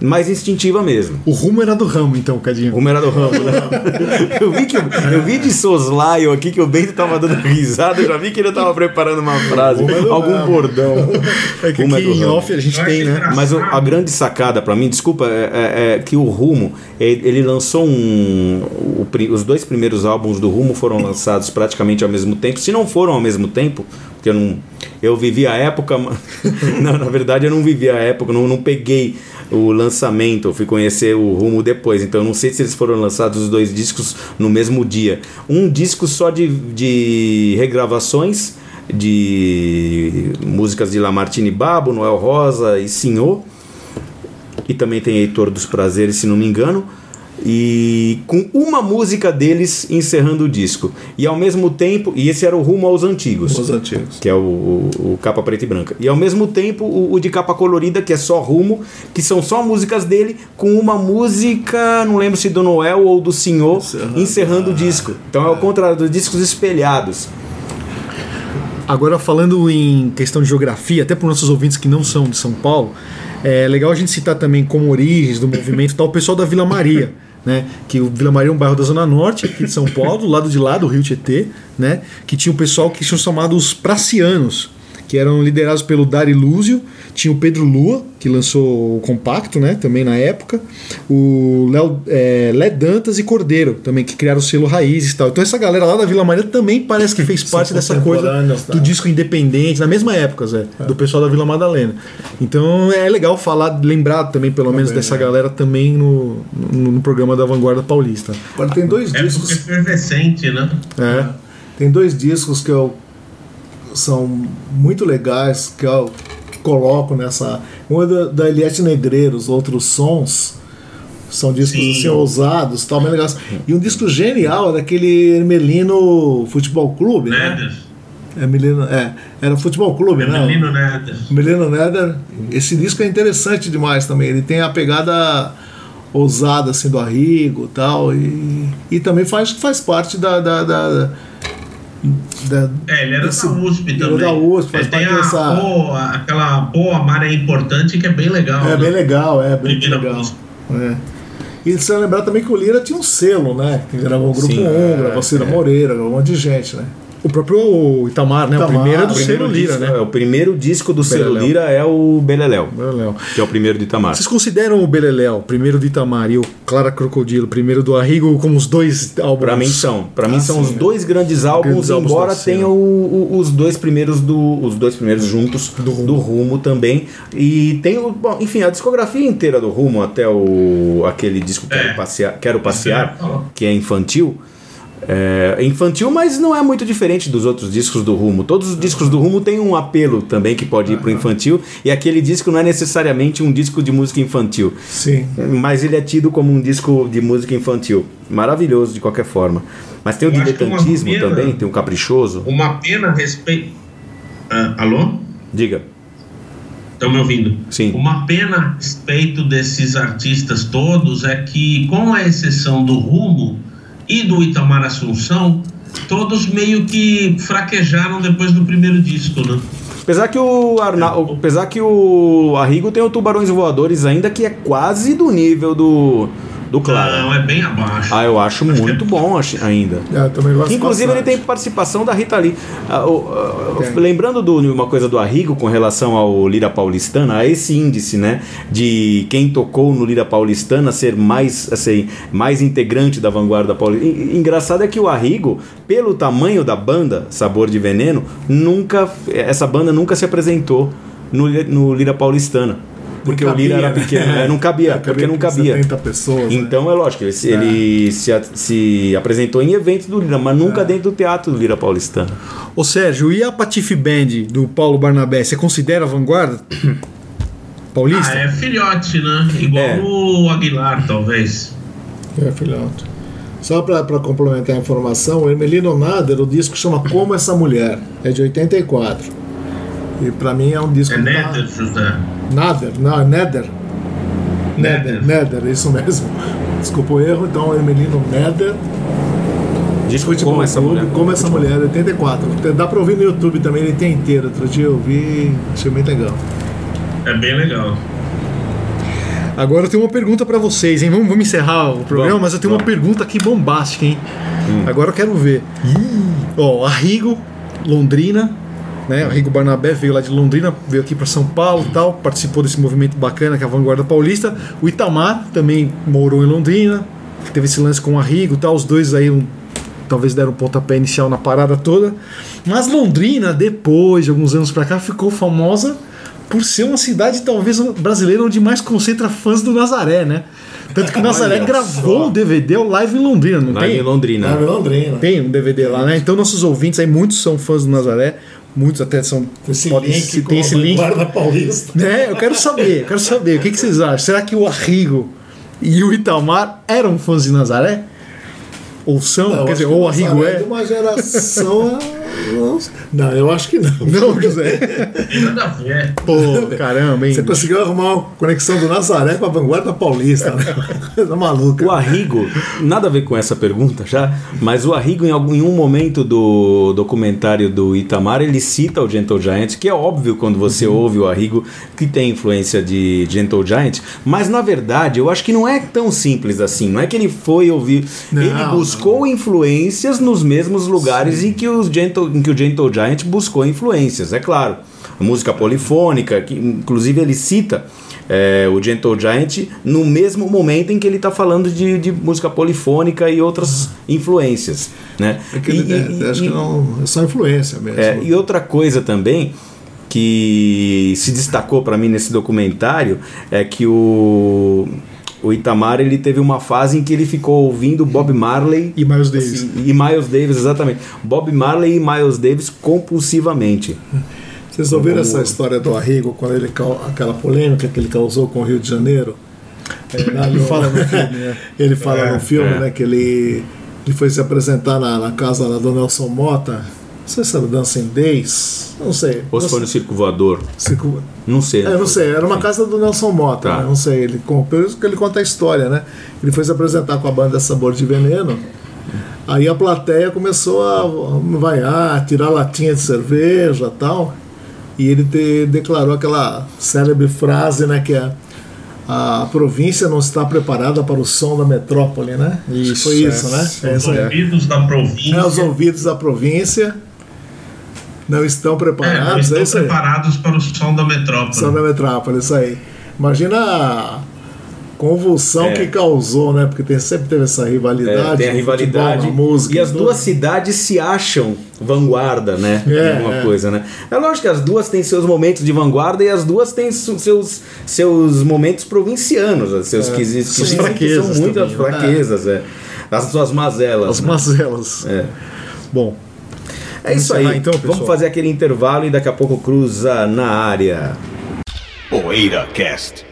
mais instintiva mesmo. O rumo era do ramo, então, O Cadinho. rumo era do ramo, né? *laughs* Eu vi, que, eu vi de soslaio aqui que o Bento tava dando risada, eu já vi que ele tava preparando uma frase, algum bordão. *laughs* É que Rumo é aqui do em ramo. off a gente Eu tem, né? Mas o- a grande sacada pra mim, desculpa, é, é- é que o Rumo, ele, ele lançou um. o os dois primeiros álbuns do Rumo foram lançados praticamente ao mesmo tempo. Se não foram ao mesmo tempo, porque eu não. Eu vivi a época. *laughs* não, na verdade eu não vivi a época, não, não peguei o lançamento, eu fui conhecer o Rumo depois. Então eu não sei se eles foram lançados os dois discos no mesmo dia. Um disco só de, de regravações de músicas de Lamartine Babo, Noel Rosa e Senhor e também tem Heitor dos Prazeres, se não me engano, e com uma música deles encerrando o disco. E ao mesmo tempo, e esse era o Rumo aos Antigos, Os antigos. que é o, o- o capa preta e branca. E ao mesmo tempo o, o de capa colorida, que é só Rumo, que são só músicas dele, com uma música, não lembro se do Noel ou do Senhor, Encerrando. encerrando o disco. Então é o contrário dos discos espelhados. Agora, falando em questão de geografia, até para os nossos ouvintes que não são de São Paulo, é legal a gente citar também como origens do movimento tal o pessoal da Vila Maria. Né, que o Vila Maria é um bairro da Zona Norte, aqui de São Paulo, do lado de lá do Rio Tietê, né, que tinha um pessoal que tinham chamado os pracianos, que eram liderados pelo Dari Lúzio, tinha o Pedro Lua, que lançou o compacto, né, também na época, o Léo é, Lé Dantas e Cordeiro, também, que criaram o selo Raízes e tal. Então essa galera lá da Vila Maria também parece que fez parte dessa coisa tá? do disco independente, na mesma época, Zé, do pessoal da Vila Madalena. Então é legal falar, lembrar também, pelo menos, dessa é. galera também no, no, no programa da Vanguarda Paulista. Agora tem dois É discos. é efervescente, né? É. Tem dois discos que eu são muito legais que eu coloco nessa. Um é da, da Eliette Negreiros, outros sons. São discos Sim. assim ousados, tal, bem legais. E um disco genial é daquele Hermelino Futebol Clube, né? Neder. Hermelino, é, era Futebol Clube, né? Menino Neder. Melino Neder, esse disco é interessante demais também. Ele tem a pegada ousada assim do Arrigo e tal e, e também faz faz parte da, da, da, da- É, ele era desse- da USP ele também. era da USP, faz Ele tem parte a dessa- pô, aquela pô, a Mara é importante que é bem legal. é né? bem legal, é bem Primeira legal. É. E você lembrar também que o Lira tinha um selo, né? Que gravou o Grupo Sim, 1, é, gravou Cira Moreira, gravou um monte de gente, né? O próprio Itamar, né? Itamar, o primeiro é do o Selo Primeiro Lira, disco- né? é, o primeiro disco do Beleléu. Lira é o Beleléu, Léo. que é o primeiro de Itamar. Vocês consideram o Beleléu, primeiro do Itamar, e o Clara Crocodilo, primeiro do Arrigo, como os dois álbuns? Pra mim são, para mim Ah, são sim, os é. dois grandes álbuns, Grandes álbuns embora da cena. tenha o- o- os dois primeiros do, os dois primeiros juntos do rumo. também. E tem o, bom, enfim, a discografia inteira do Rumo até o aquele disco Quero É. passear, Quero passear, falar. que é infantil. É infantil, mas não é muito diferente dos outros discos do Rumo. Todos os discos do Rumo têm um apelo também que pode ir pro infantil, e aquele disco não é necessariamente um disco de música infantil. Sim. Mas ele é tido como um disco de música infantil. Maravilhoso de qualquer forma. Mas tem o Eu diletantismo pena- também, tem o caprichoso. Uma pena a respeito. Ah, alô? Diga. Estão me ouvindo? Sim. Uma pena a respeito desses artistas todos é que, com a exceção do Rumo e do Itamar Assunção, todos meio que fraquejaram depois do primeiro disco, né? Apesar que o Arnal, apesar que o Arrigo tem o Tubarões Voadores ainda que é quase do nível do do Clara. Não, é bem abaixo. Ah, eu acho muito bom acho- ainda. É, eu também gosto inclusive ele bastante. tem participação da Rita Lee. Ah, o- ah, lembrando de uma coisa do Arrigo com relação ao Lira Paulistana, a esse índice, né, de quem tocou no Lira Paulistana ser mais, assim, mais integrante da vanguarda paulista. En- Engraçado é que o Arrigo, pelo tamanho da banda Sabor de Veneno, nunca essa banda nunca se apresentou no, no Lira Paulistana. Porque o Lira era cabia, né? pequeno, é, não cabia, porque não cabia. 70 pessoas. né? Então é lógico, ele, se- ele se, se apresentou em eventos do Lira, mas nunca dentro do teatro do Lira Paulistano. Ô Sérgio, e a Patife Band do Paulo Barnabé, você considera a vanguarda? *coughs* Paulista? Ah, é filhote, né? Igual É. o Aguilar, talvez. É, filhote. Só para complementar a informação, o Hermelino Nader, o disco chama Como Essa Mulher, é de 84. E para mim é um disco. É tá- Nether, José. Nader, não, é Nether. Nether, Nether. Nether, isso mesmo. Desculpa o erro, então Hermelino Nether, Disco Futebol como essa mulher. Como Essa Mulher, 84. Dá pra ouvir no YouTube também, ele tem inteiro. Outro dia eu vi, achei bem legal. É bem legal. Agora eu tenho uma pergunta pra vocês, hein? Vamos, vamos encerrar o programa, Vamos, mas eu tenho uma pergunta aqui bombástica, hein? Agora eu quero ver. Ó, Arrigo, Londrina, né? Arrigo Barnabé veio lá de Londrina, veio aqui pra São Paulo e tal, participou desse movimento bacana que é a Vanguarda Paulista. O Itamar também morou em Londrina, teve esse lance com o Arrigo e tal, os dois aí um- talvez deram um pontapé inicial na parada toda. Mas Londrina, depois de alguns anos pra cá, ficou famosa por ser uma cidade talvez brasileira onde mais concentra fãs do Nazaré, né? Tanto que o *laughs* Nazaré Olha gravou só. o DVD o Live em Londrina, não Live tem? em Londrina. Ah, Londrina. Tem um DVD lá, né? Então nossos ouvintes aí, muitos são fãs do Nazaré, muitos até são. Esse podem- link se tem esse link. Paulista. É, eu quero saber, eu quero saber. O que, que vocês acham? Será que o Arrigo e o Itamar eram fãs de Nazaré? Ou são? Quer acho dizer, ou o Arrigo Nazaré é? de uma geração. *laughs* não, eu acho que não. *laughs* Não, José. Nada a ver. Pô, *laughs* caramba, hein? Você conseguiu arrumar uma conexão do Nazaré com a Vanguarda Paulista, né? *laughs* Coisa maluca. O Arrigo, nada a ver com essa pergunta já, mas o Arrigo, em, algum, em um momento do documentário do Itamar, ele cita o Gentle Giant, que é óbvio quando você Uhum. ouve o Arrigo que tem influência de Gentle Giant, mas na verdade eu acho que não é tão simples assim. Não é que ele foi ouvir. Não, ele buscou influências nos mesmos lugares em que, os Gentle, em que o Gentle Giant buscou influências, é claro. música polifônica, que inclusive ele cita é, o Gentle Giant no mesmo momento em que ele está falando de, de música polifônica e outras influências, né? É que ele- E- e- é, acho e- que não, é só influência mesmo. é, e outra coisa também que se destacou para mim nesse documentário é que o, o Itamar ele teve uma fase em que ele ficou ouvindo Bob Marley E Miles Davis. assim, e Miles Davis exatamente Bob Marley e Miles Davis compulsivamente Vocês ouviram Como- essa história do Arrigo, quando ele aquela polêmica que ele causou com o Rio de Janeiro? É, Ele fala no filme, né? *laughs* Ele fala no filme, é. né, que ele, ele foi se apresentar na, na casa lá do Nelson Mota. Não sei se era Days, não sei. ou se foi no. Circo Voador Circo- não sei É, eu não sei, era uma Sim. casa do Nelson Mota, Tá. né? não sei, ele, com- por isso que ele conta a história, né? Ele foi se apresentar com a banda Sabor de Veneno, aí a plateia começou a vaiar, tirar latinha de cerveja e tal, e ele te- declarou aquela célebre frase, né, que é a província não está preparada para o som da metrópole, né? Isso, Foi isso, é. né? É Os isso ouvidos da província É, os ouvidos da província não estão é, não preparados, é, estão isso aí. preparados para o som da metrópole. Só da metrópole, isso aí. Imagina a convulsão É. que causou, né? Porque tem, sempre teve essa rivalidade. É, tem a rivalidade futebol, música. e as tudo. duas cidades se acham vanguarda, né? É, Alguma é. coisa, né? É lógico que as duas têm seus momentos de vanguarda e as duas têm seus, seus momentos provincianos, os seus que, que, Suas que fraquezas são muitas também, né? fraquezas, é. As suas mazelas. As né? mazelas. É. Bom, É isso aí. então, pessoal? Vamos fazer aquele intervalo e daqui a pouco cruza na área. Poeira Cast.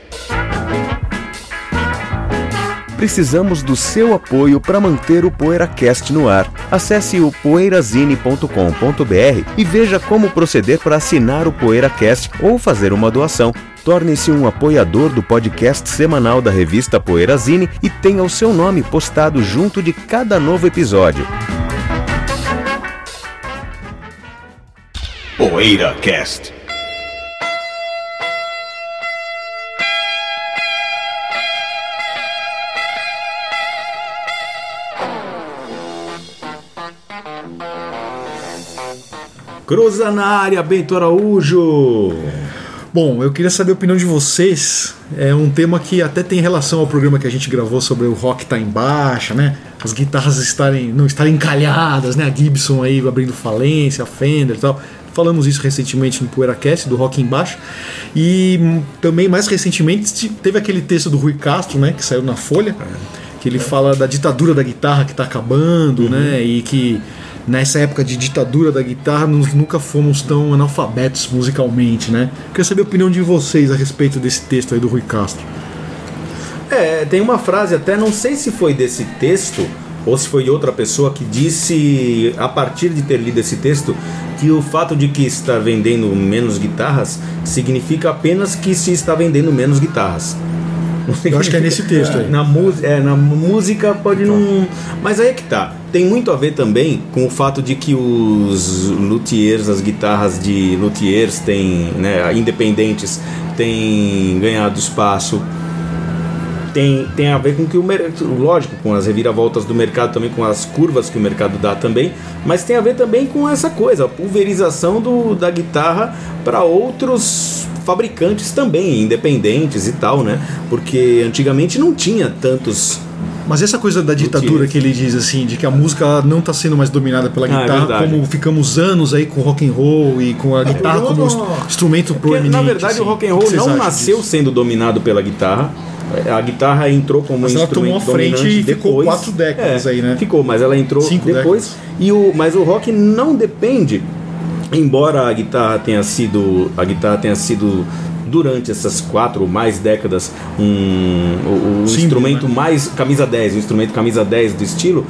Precisamos do seu apoio para manter o PoeiraCast no ar. Acesse o poeirazine.com.br e veja como proceder para assinar o PoeiraCast ou fazer uma doação. Torne-se um apoiador do podcast semanal da revista Poeirazine e tenha o seu nome postado junto de cada novo episódio. Poeira Cast. Cruza na área, Bento Araújo. Bom, eu queria saber a opinião de vocês. É um tema que até tem relação ao programa que a gente gravou sobre o rock tá em baixa, né? As guitarras estarem não estarem encalhadas, né? A Gibson aí abrindo falência, a Fender e tal. Falamos isso recentemente no PoeiraCast, do Rock em Baixa. E também, mais recentemente, te- teve aquele texto do Rui Castro, né? Que saiu na Folha. Que ele fala da ditadura da guitarra que tá acabando, né? E que nessa época de ditadura da guitarra nós nunca fomos tão analfabetos musicalmente, né? Queria saber a opinião de vocês a respeito desse texto aí do Rui Castro. É, tem uma frase, até não sei se foi desse texto ou se foi outra pessoa que disse, a partir de ter lido esse texto, que o fato de que está vendendo menos guitarras significa apenas que se está vendendo menos guitarras. Eu acho que é nesse texto aí. Na, é, na música pode não. Mas aí é que tá. Tem muito a ver também com o fato de que os luthiers, as guitarras de luthiers têm, né, independentes, têm ganhado espaço tem, tem a ver com que o mercado, lógico, com as reviravoltas do mercado também, com as curvas que o mercado dá também, mas tem a ver também com essa coisa, a pulverização do, da guitarra para outros fabricantes também, independentes e tal, né? Porque antigamente não tinha tantos. Mas essa coisa da ditadura que ele diz assim, de que a música não está sendo mais dominada pela Ah, é guitarra, verdade. como ficamos anos aí com rock and roll e com a guitarra eu como instrumento Porque, proeminente. na verdade, assim. o rock and roll não nasceu disso? sendo dominado pela guitarra. A guitarra entrou como Mas um ela tomou instrumento a frente e ficou depois. quatro décadas É, aí, né? Ficou, mas ela entrou Cinco depois. E o, mas o rock não depende, embora a guitarra tenha sido a guitarra tenha sido durante essas quatro ou mais décadas um, o, o Símbolo, instrumento né? mais camisa 10, o instrumento camisa 10 do estilo.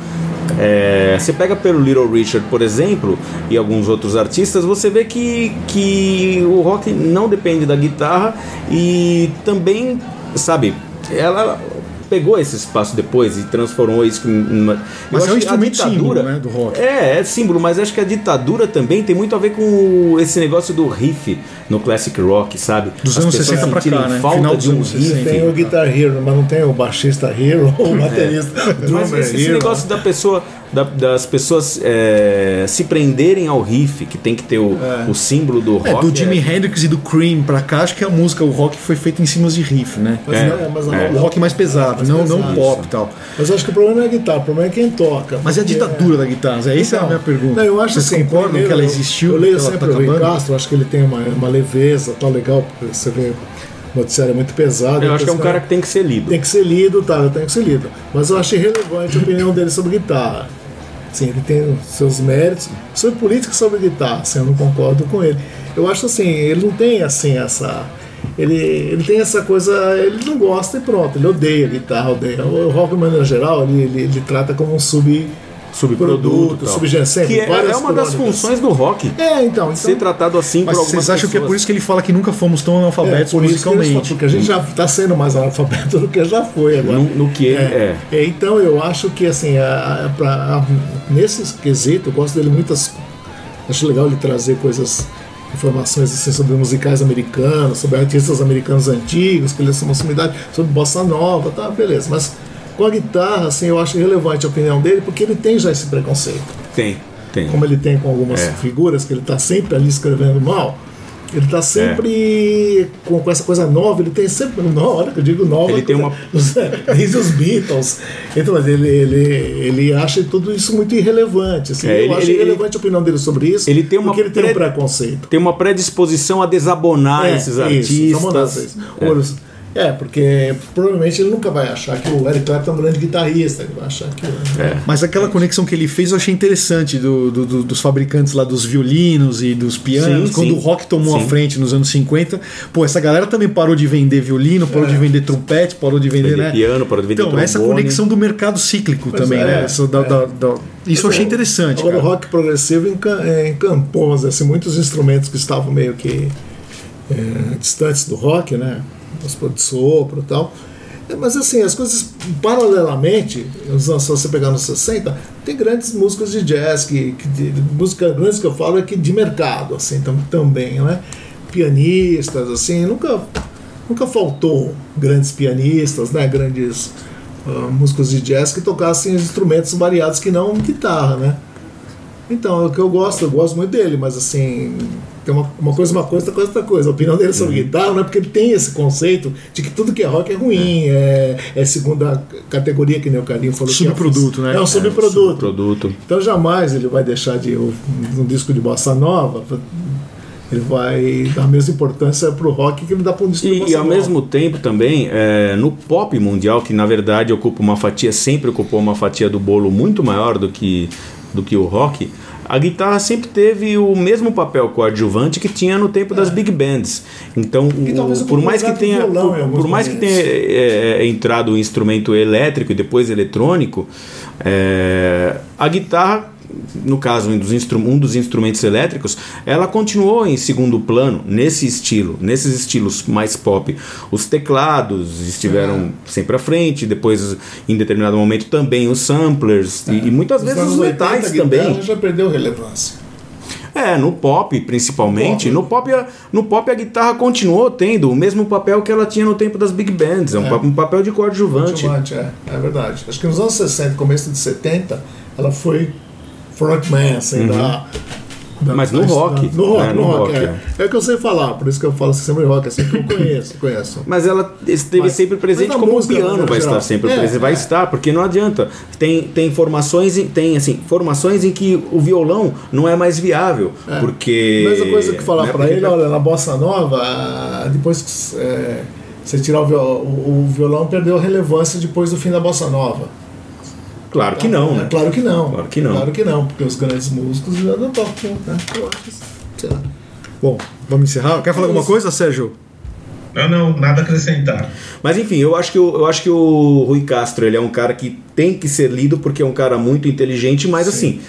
É, você pega pelo Little Richard, por exemplo, e alguns outros artistas, você vê que, que o rock não depende da guitarra e também, sabe, ela pegou esse espaço depois e transformou isso em uma. Mas eu é um acho que a instrumento ditadura- símbolo, né, do rock. É, é símbolo, mas acho que a ditadura também tem muito a ver com esse negócio do riff no classic rock, sabe? Dos As anos pessoas 60 pra cá, né? falta Final de um riff. 60. Tem o Guitar Hero, mas não tem o baixista Hero ou *laughs* o baterista Mas drummer esse, esse negócio da pessoa da- das pessoas é, se prenderem ao riff, que tem que ter o, o símbolo do rock. É, do Jimi Hendrix e do Cream pra cá, acho que a música, o rock foi feito em cima de riff, né? Mas É, não, mas é. O rock mais pesado, Mais não, pesado, não pop e tal. Mas eu acho que o problema não é a guitarra, o problema é quem toca. Mas e a ditadura da guitarra? Zé? Essa é a Então, minha pergunta. Não, eu acho Vocês assim, concordam primeiro, que ela existiu? Eu leio sempre tá o Rui? Castro, acho que ele tem uma, uma leveza, tá legal, porque você vê o noticiário é muito pesado. Eu acho que é um então, cara que tem que ser lido. tem que ser lido, tá? Tem que ser lido. Mas eu acho irrelevante a opinião dele sobre guitarra. Sim, ele tem seus méritos. Sobre política sobre guitarra, assim, eu não concordo com ele. Eu acho assim, ele não tem assim essa. Ele, ele tem essa coisa, ele não gosta e pronto, ele odeia guitarra, odeia. O rock, de maneira geral, ele, ele, ele trata como um sub, Subproduto. sempre, Que é, é uma das funções do rock. É, então. então Ser tratado assim Mas por algumas vocês acham que é por isso que ele fala que nunca fomos tão é, analfabetos por isso que musicalmente? porque a gente já está sendo mais analfabeto do que já foi agora. No, no que ele é. É, então eu acho que assim, a, a, a- nesse quesito, eu gosto dele muitas. Acho legal ele trazer coisas, informações assim, sobre musicais americanos, sobre artistas americanos antigos, que eles são uma sumidade, sobre bossa nova, tá, beleza. Mas com a guitarra, assim, eu acho relevante a opinião dele, porque ele tem já esse preconceito. Tem, tem. Como ele tem com algumas É. figuras, que ele está sempre ali escrevendo mal. Ele está sempre com, com essa coisa nova, ele tem sempre. Não, olha que eu digo nova. Ele tem *laughs* uma- Desde os Beatles. Então, mas ele, ele, ele acha tudo isso muito irrelevante. Assim, É, eu ele- acho ele- irrelevante a opinião dele sobre isso. Ele tem uma porque ele tem um pre- preconceito. Tem uma predisposição a desabonar É, esses isso, artistas. vamos lá, vocês. É, porque provavelmente ele nunca vai achar que o Eric Clapton é um grande guitarrista. Ele vai achar que. É. Mas aquela conexão que ele fez eu achei interessante do, do- do- dos fabricantes lá dos violinos e dos pianos. Sim, quando sim. o rock tomou Sim. a frente nos anos 50, pô, essa galera também parou de vender violino, parou de vender trompete, parou de vender, Vender né? piano, parou de vender Então, essa trombone. conexão do mercado cíclico Pois também, é, né? Essa da- é. da- da- Isso eu achei interessante. Agora, cara. o rock progressivo enca- é, encampou, assim, muitos instrumentos que estavam meio que é, distantes do rock, né? Os de sopro e tal. É, Mas assim, as coisas paralelamente, se você pegar nos 60, tem grandes músicos de jazz, que, que de, música grandes que eu falo é que de mercado, assim, tam, também, né? Pianistas, assim, nunca, nunca faltou grandes pianistas, né? Grandes ah, músicos de jazz que tocassem instrumentos variados que não guitarra, né? Então, é o que eu gosto, eu gosto muito dele, mas assim, tem uma, uma coisa uma coisa, outra coisa outra coisa. A opinião dele sobre guitarra não é porque ele tem esse conceito de que tudo que é rock é ruim, é, é segunda categoria, que nem o Carinho falou. que é Subproduto, né? É um subproduto. Produto. Então jamais ele vai deixar de um disco de bossa nova, ele vai dar a mesma importância pro rock que ele dá para um disco de E, e ao mesmo tempo também, é, no pop mundial, que na verdade ocupa uma fatia, sempre ocupou uma fatia do bolo muito maior do que, do que o rock, a guitarra sempre teve o mesmo papel coadjuvante que tinha no tempo das big bands. Então, o- um por mais que tenha, por, por mais que tenha é, é, entrado o instrumento elétrico e depois eletrônico, é, a guitarra no caso um dos, um dos instrumentos elétricos, ela continuou em segundo plano nesse estilo, nesses estilos mais pop. Os teclados estiveram sempre à frente, depois em determinado momento também os samplers e, e muitas Nos vezes os anos 80, metais também. já perdeu relevância. É, no pop principalmente. No No pop, a, no pop a guitarra continuou tendo o mesmo papel que ela tinha no tempo das big bands, é um, É. pa- um papel de coadjuvante. Coadjuvante, é, é verdade. Acho que nos anos 60, começo de 70, ela foi frontman, assim, da, da- Uhum. Mas no da- rock, No rock, né, no no rock, rock, é. É o que eu sei falar, por isso que eu falo sempre rock, assim que eu conheço, *laughs* conheço. Mas ela esteve Mas- sempre presente como o música, de piano maneira vai geral. estar sempre É, presente. Vai é. estar, porque não adianta. Tem, tem formações, em- tem assim, formações em que o violão não é mais viável. É. Porque. Mesma coisa que falar né, pra ele, olha, na bossa nova, depois que é, você tirar o violão, o, o violão perdeu relevância depois do fim da bossa nova. Claro que não, É, né? Claro que não. Claro que não. Claro que não, porque os grandes músicos já não tocam, né? Eu acho, sei lá. Bom, vamos encerrar. Quer falar alguma coisa, Sérgio? Não, não, nada a acrescentar. Mas enfim, eu acho que o, eu acho que o Rui Castro ele é um cara que tem que ser lido porque é um cara muito inteligente, mas assim.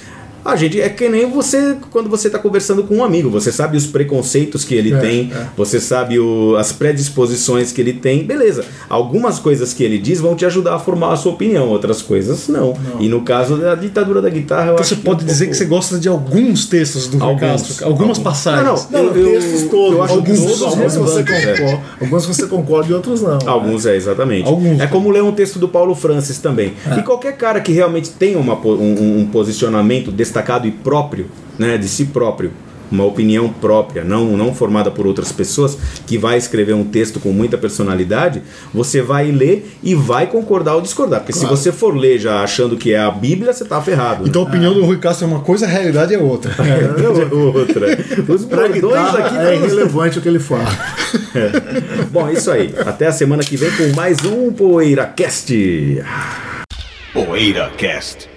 A gente é que nem você quando você está conversando com um amigo, você sabe os preconceitos que ele É, tem, é. você sabe o- as predisposições que ele tem, beleza. Algumas coisas que ele diz vão te ajudar a formar a sua opinião, outras coisas não. E no caso da ditadura da guitarra, eu Então acho você que pode um dizer pouco- que você gosta de alguns textos do Alguns. Castro, algumas Alguns. passagens. Não, Não, Eu- eu- textos todos. eu acho alguns, todos alguns você relevantes, é. concorda, alguns você concorda e outros não. Alguns é, exatamente. Alguns. É como ler um texto do Paulo Francis também. E qualquer cara que realmente tenha uma um, um posicionamento destacado e próprio, né, de si próprio, uma opinião própria, não, não formada por outras pessoas, que vai escrever um texto com muita personalidade, você vai ler e vai concordar ou discordar. Porque se você for ler já achando que é a Bíblia, você tá ferrado. né? Então a opinião do Rui Castro é uma coisa, a realidade é outra. *laughs* É outra. *laughs* Os bordões aqui é irrelevante o que ele fala. Bom, é isso aí. Até a semana que vem com mais um PoeiraCast. PoeiraCast.